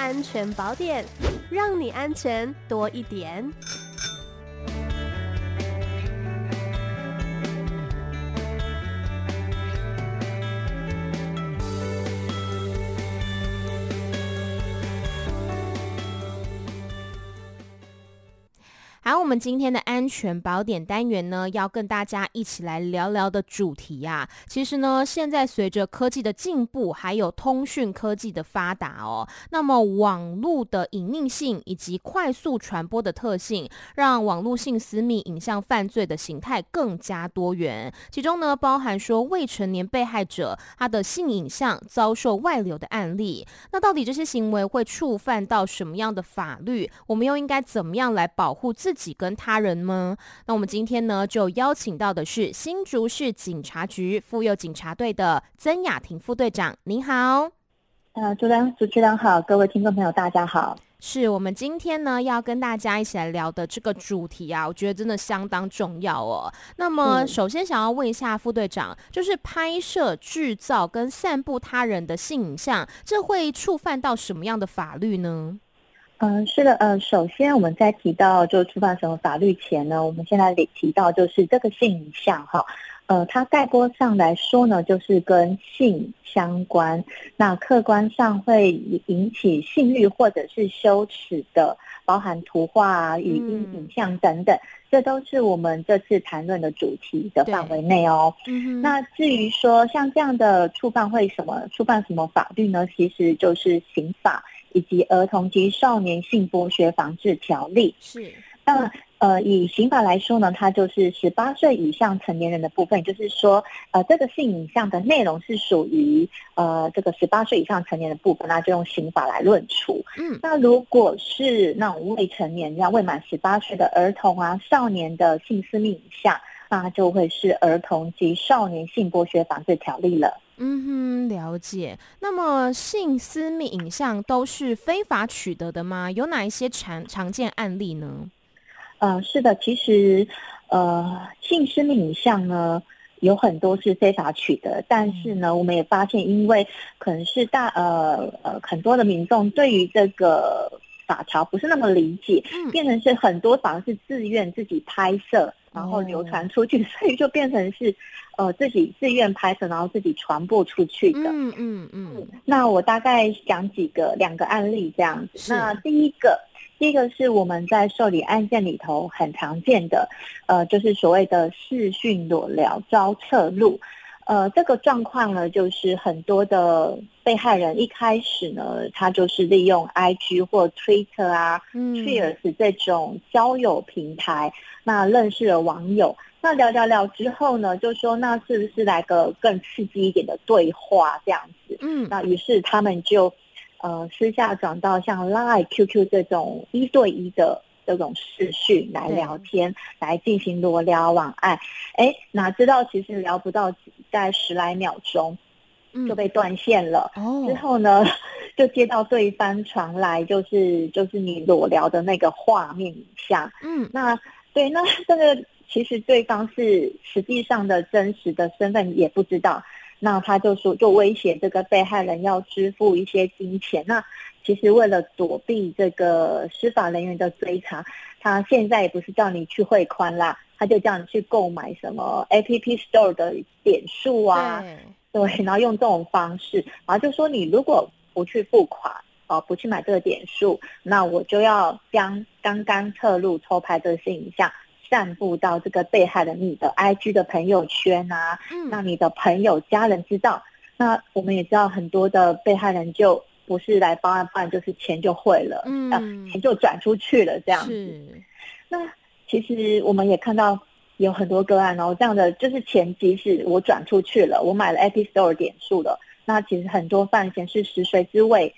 安全宝典，让你安全多一点。好，我们今天的安全宝典单元呢，要跟大家一起来聊聊的主题、啊。其实呢，现在随着科技的进步，还有通讯科技的发达哦，那么网络的隐匿性以及快速传播的特性，让网络性私密影像犯罪的形态更加多元。其中呢，包含说未成年被害者他的性影像遭受外流的案例。那到底这些行为会触犯到什么样的法律？我们又应该怎么样来保护？自己跟他人吗？那我们今天呢，就邀请到的是新竹市警察局妇幼警察队的曾雅婷副队长。您好，呃，主持人主持人好，各位听众朋友大家好。是我们今天呢要跟大家一起来聊的这个主题啊，我觉得真的相当重要哦。那么首先想要问一下副队长，就是拍摄、制造跟散布他人的性影像，这会触犯到什么样的法律呢？嗯，是的，呃，首先我们在提到就触犯什么法律前呢，我们现在得提到就是这个性影像哈，呃，它概括上来说呢，就是跟性相关，那客观上会引起性欲或者是羞耻的，包含图画啊、语音、影像等等，嗯，这都是我们这次谈论的主题的范围内哦。嗯，那至于说像这样的触犯会什么触犯什么法律呢？其实就是刑法。以及儿童及少年性剥削防治条例。是，那呃，以刑法来说呢，它就是十八岁以上成年人的部分，就是说，呃，这个性影像的内容是属于呃这个十八岁以上成年的部分，那就用刑法来论处。嗯，那如果是那种未成年，像未满十八岁的儿童啊、少年的性私密影像，那就会是儿童及少年性剥削防治条例了。嗯哼，了解。那么性私密影像都是非法取得的吗？有哪一些常常见案例呢？呃，是的，其实呃，性私密影像呢有很多是非法取得，但是呢，我们也发现，因为可能是大呃呃很多的民众对于这个法条不是那么理解，嗯，变成是很多反而是自愿自己拍摄。然后流传出去，哦，所以就变成是，呃，自己自愿拍摄，然后自己传播出去的。嗯嗯嗯。那我大概讲几个两个案例这样子。那第一个，第一个是我们在受理案件里头很常见的，呃，就是所谓的视讯裸聊招侧录。呃，这个状况呢，就是很多的被害人一开始呢，他就是利用 IG 或 Twitter 啊、嗯、Cheers 这种交友平台，那认识了网友，那聊聊聊之后呢，就说那是不是来个更刺激一点的对话这样子？嗯，那于是他们就呃私下转到像 Line、QQ 这种一对一的。这种视讯来聊天，来进行裸聊网爱，哎，哪知道其实聊不到在十来秒钟，就被断线了。嗯。之后呢，就接到对方传来就是就是你裸聊的那个画面影像。嗯，那对，那这个其实对方是实际上的真实的身份也不知道。那他就说，就威胁这个被害人要支付一些金钱。那其实为了躲避这个司法人员的追查，他现在也不是叫你去汇款啦，他就叫你去购买什么 App Store 的点数啊，对，然后用这种方式，然后就说你如果不去付款，哦，不去买这个点数，那我就要将刚刚侧录偷拍这些影像散布到这个被害人你的 IG 的朋友圈啊，嗯，让你的朋友家人知道。那我们也知道很多的被害人就。不是来报案，报案就是钱就汇了，嗯，钱就转出去了这样子。那其实我们也看到有很多个案，然后这样的就是钱即使我转出去了，我买了 App Store 点数了，那其实很多犯嫌是食髓知味，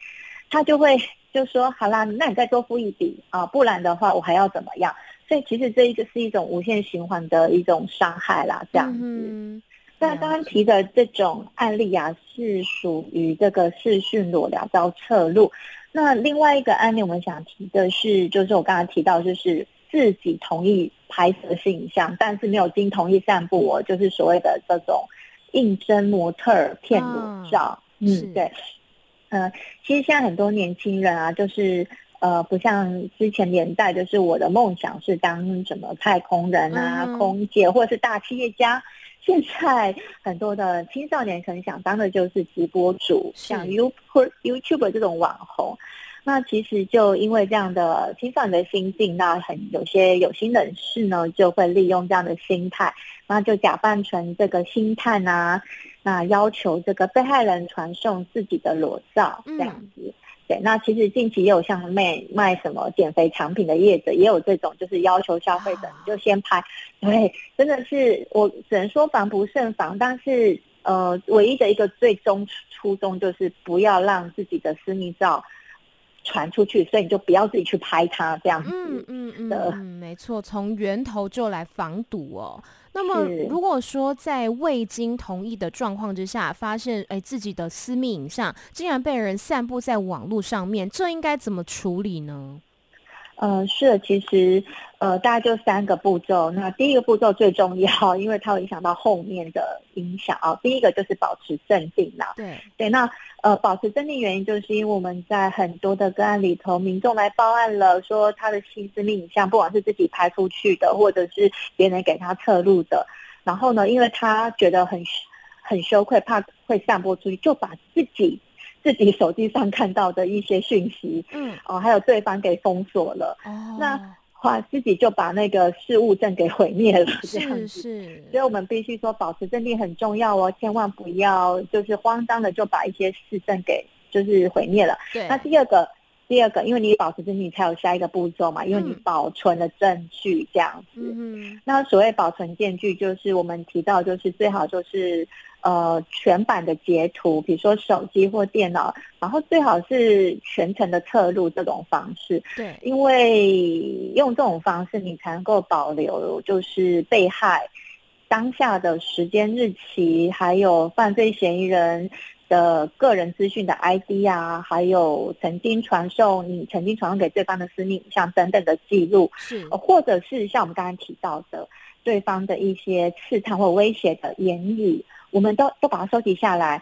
他就会就说好啦，那你再多付一笔啊，不然的话我还要怎么样？所以其实这一个是一种无限循环的一种伤害啦，这样子。嗯那刚刚提的这种案例啊，是属于这个视讯裸聊遭侧录。那另外一个案例，我们想提的是，就是我刚才提到，就是自己同意拍摄性影像，但是没有经同意散布，我，就是所谓的这种应征模特儿骗裸照。嗯，对。呃，其实现在很多年轻人啊，就是呃，不像之前年代，就是我的梦想是当什么太空人啊、嗯、空姐或者是大企业家。现在很多的青少年可能想当的就是直播主，像 YouTube YouTube 这种网红。那其实就因为这样的青少年的心境，那很有些有心人士呢，就会利用这样的心态，那就假扮成这个星探啊，那要求这个被害人传送自己的裸照这样子。嗯、对，那其实近期也有像卖卖什么减肥产品的业者，也有这种就是要求消费者你就先拍，对，真的是我只能说防不胜防，但是呃，唯一的一个最终初衷就是不要让自己的私密照。传出去，所以你就不要自己去拍它这样子。嗯嗯嗯，嗯，没错，从源头就来防堵哦。那么，如果说在未经同意的状况之下，发现哎自己的私密影像竟然被人散布在网络上面，这应该怎么处理呢？呃，是，其实呃，大概就三个步骤。那第一个步骤最重要，因为它会影响到后面的影响啊。第一个就是保持镇定啦。对对，那呃，保持镇定原因就是因为我们在很多的个案里头，民众来报案了，说他的性私密影像，不管是自己拍出去的，或者是别人给他侧录的，然后呢，因为他觉得很很羞愧，怕会散播出去，就把自己。自己手机上看到的一些讯息，嗯，哦，还有对方给封锁了，哦，那话自己就把那个事物证给毁灭了，这样子，所以我们必须说保持镇定很重要哦，千万不要就是慌张的就把一些事证给就是毁灭了。对，那第二个，第二个，因为你保持镇定，你才有下一个步骤嘛，因为你保存了证据这样子。嗯，那所谓保存证据，就是我们提到，就是最好就是。呃，全版的截图，比如说手机或电脑，然后最好是全程的侧录这种方式。对，因为用这种方式，你才能够保留就是被害当下的时间、日期，还有犯罪嫌疑人的个人资讯的 ID 啊，还有曾经传送你曾经传送给对方的私密影像等等的记录。是，或者是像我们刚才提到的，对方的一些刺探或威胁的言语。我们都都把它收集下来，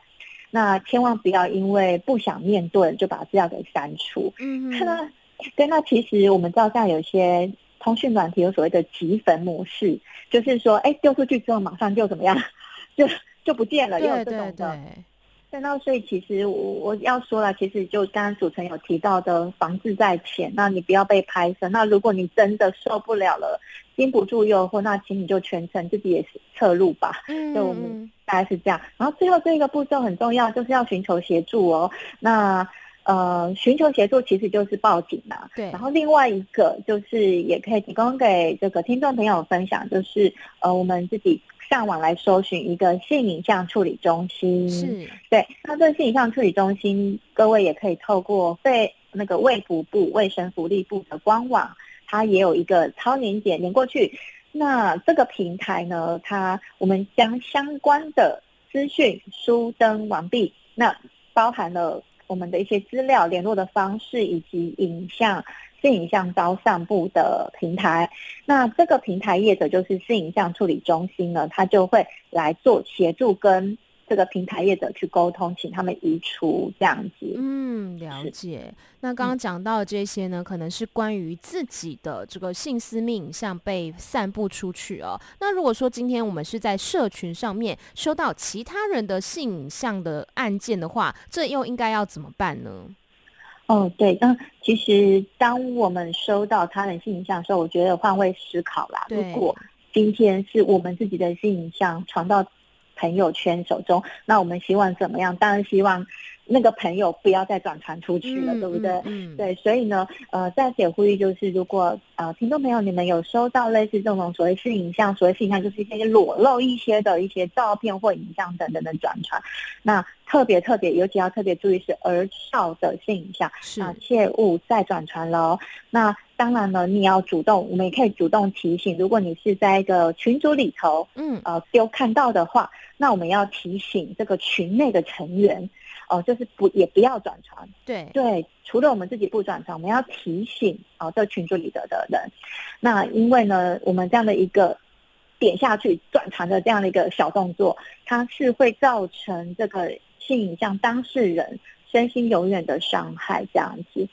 那千万不要因为不想面对就把资料给删除。嗯，那对，那其实我们知道，像有些通讯软体有所谓的集焚模式，就是说，哎，丢出去之后马上就怎么样，就就不见了，也有这种的。对对对。那所以其实我我要说了，其实就刚刚主持人有提到的，防治在前，那你不要被拍摄。那如果你真的受不了了，经不住诱惑，那请你就全程自己也是侧路吧。嗯，就我们大概是这样。然后最后这一个步骤很重要，就是要寻求协助哦。那呃，寻求协助其实就是报警嘛。对。然后另外一个就是也可以提供给这个听众朋友分享，就是呃，我们自己。上网来搜寻一个性影像处理中心，是对。那这个性影像处理中心，各位也可以透过卫那个卫福部卫生福利部的官网，它也有一个超年检连过去。那这个平台呢，它我们将相关的资讯书登完毕，那包含了我们的一些资料、联络的方式以及影像。性影像遭散布的平台，那这个平台业者就是性影像处理中心呢，他就会来做协助，跟这个平台业者去沟通，请他们移除这样子。嗯，了解。那刚刚讲到的这些呢，可能是关于自己的这个性私密影像被散布出去哦。那如果说今天我们是在社群上面收到其他人的性影像的案件的话，这又应该要怎么办呢？哦，对，那其实当我们收到他人性影像的时候，我觉得换位思考啦。如果今天是我们自己的性影像传到朋友圈手中，那我们希望怎么样？当然希望。那个朋友不要再转传出去了，嗯、对不对？嗯，对，所以呢，呃，再次呼吁就是，如果呃，听众朋友你们有收到类似这种所谓性影像，所谓性影像就是一些裸露一些的一些照片或影像等等的转传，那特别特别，尤其要特别注意是儿少的性影像，是啊，切勿再转传喽。那当然呢，你要主动，我们也可以主动提醒，如果你是在一个群组里头，嗯，呃，有看到的话，那我们要提醒这个群内的成员。哦，就是不也不要转传，对对，除了我们自己不转传，我们要提醒哦，这群组里的的人。那因为呢，我们这样的一个点下去转传的这样的一个小动作，它是会造成这个性影像当事人身心永远的伤害这样子。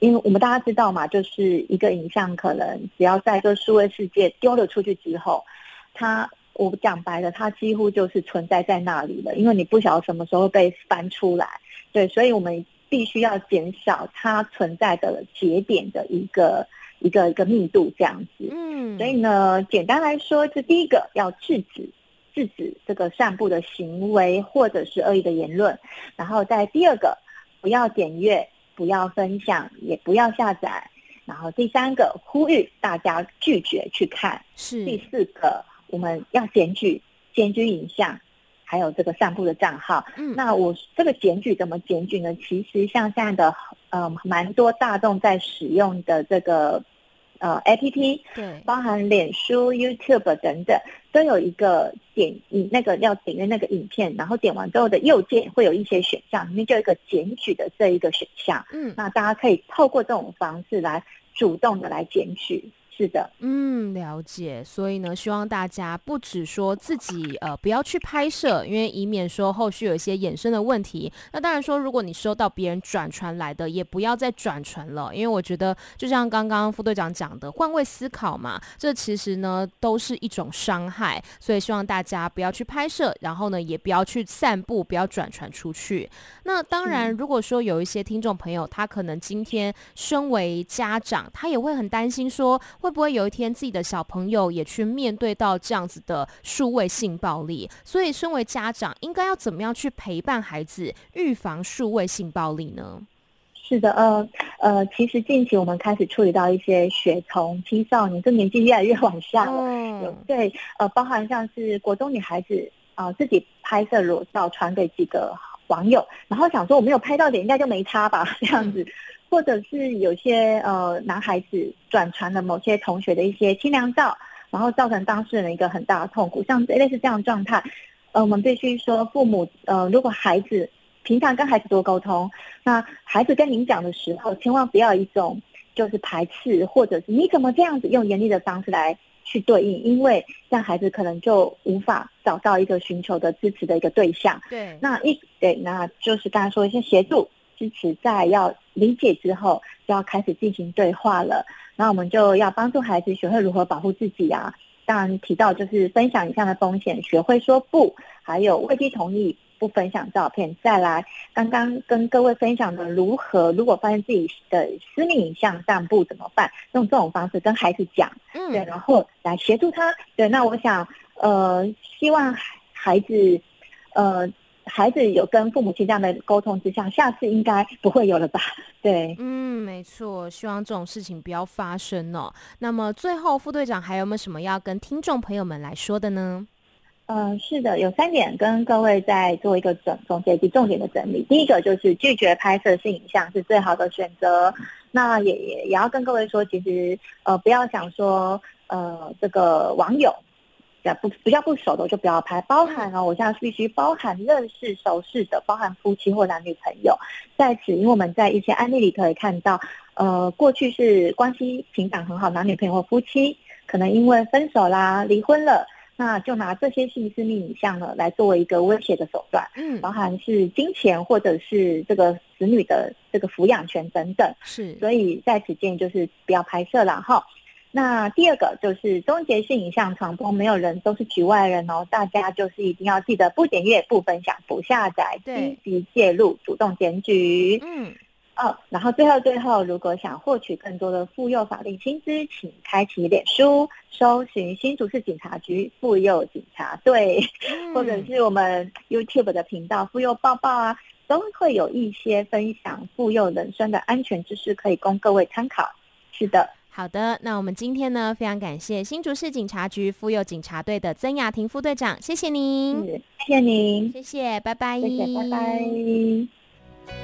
因为我们大家知道嘛，就是一个影像可能只要在这数位世界丢了出去之后，它我讲白了，它几乎就是存在在那里了，因为你不晓得什么时候被翻出来。对，所以我们必须要减少它存在的节点的一个一个一个密度这样子。嗯，所以呢，简单来说，这第一个要制止。制止这个散布的行为或者是恶意的言论，然后在第二个，不要点阅，不要分享，也不要下载，然后第三个，呼吁大家拒绝去看，是第四个，我们要检举检举影像，还有这个散布的账号。嗯，那我这个检举怎么检举呢？其实像现在的呃蛮多大众在使用的这个。呃，APP 对，包含脸书、YouTube 等等，都有一个点，你那个要点击那个影片，然后点完之后的右键会有一些选项，里面就有一个检举的这一个选项。嗯，那大家可以透过这种方式来主动的来检举。是的，嗯，了解。所以呢，希望大家不只说自己呃不要去拍摄，因为以免说后续有一些衍生的问题。那当然说，如果你收到别人转传来的，也不要再转传了，因为我觉得就像刚刚副队长讲的，换位思考嘛，这其实呢都是一种伤害。所以希望大家不要去拍摄，然后呢也不要去散步，不要转传出去。那当然，如果说有一些听众朋友，他可能今天身为家长，他也会很担心说。会不会有一天自己的小朋友也去面对到这样子的数位性暴力？所以，身为家长应该要怎么样去陪伴孩子预防数位性暴力呢？是的，呃呃，其实近期我们开始处理到一些学童青少年，这年纪越来越往下了。嗯，对，呃，包含像是国中女孩子啊，呃，自己拍摄裸照传给几个网友，然后想说我没有拍到点，应该就没差吧，这样子。嗯或者是有些呃男孩子转传了某些同学的一些清凉照，然后造成当事人的一个很大的痛苦，像类似这样的状态，呃，我们必须说父母呃，如果孩子平常跟孩子多沟通，那孩子跟您讲的时候，千万不要一种就是排斥，或者是你怎么这样子用严厉的方式来去对应，因为这样孩子可能就无法找到一个寻求的支持的一个对象。对，那一对，那就是刚才说一些协助。支持在要理解之后，就要开始进行对话了。那我们就要帮助孩子学会如何保护自己啊。当然提到就是分享以上的风险，学会说不，还有未必同意不分享照片。再来，刚刚跟各位分享的如何，如果发现自己的私密影像散布怎么办？用这种方式跟孩子讲，嗯，对，然后来协助他。对，那我想，呃，希望孩子，呃。孩子有跟父母亲这样的沟通之下，下次应该不会有了吧？对，嗯，没错，希望这种事情不要发生哦。那么最后，副队长还有没有什么要跟听众朋友们来说的呢？嗯、是的，有三点跟各位再做一个总总结及重点的整理。第一个就是拒绝拍摄性影像是最好的选择。那也也也要跟各位说，其实呃不要想说呃这个网友。不比较不熟的就不要拍，包含哦，我现在必须包含认识熟识的，包含夫妻或男女朋友。在此，因为我们在一些案例里可以看到，呃，过去是关系情感很好，男女朋友或夫妻，可能因为分手啦、离婚了，那就拿这些性私密影像呢来作为一个威胁的手段，嗯，包含是金钱或者是这个子女的这个抚养权等等。是，所以在此建议就是不要拍摄了哈。那第二个就是终结性影像传播，没有人都是局外人哦。大家就是一定要记得不点阅、不分享、不下载、积极介入、主动检举。嗯，哦，然后最后最后，如果想获取更多的妇幼法律新知，请开启脸书，搜寻新竹市警察局妇幼警察队，嗯、或者是我们 YouTube 的频道妇幼抱抱啊，都会有一些分享妇幼人生的安全知识可以供各位参考。是的。好的，那我们今天呢，非常感谢新竹市警察局妇幼警察队的曾雅婷副队长，谢谢您，谢谢您，谢谢，拜拜，谢谢，拜拜。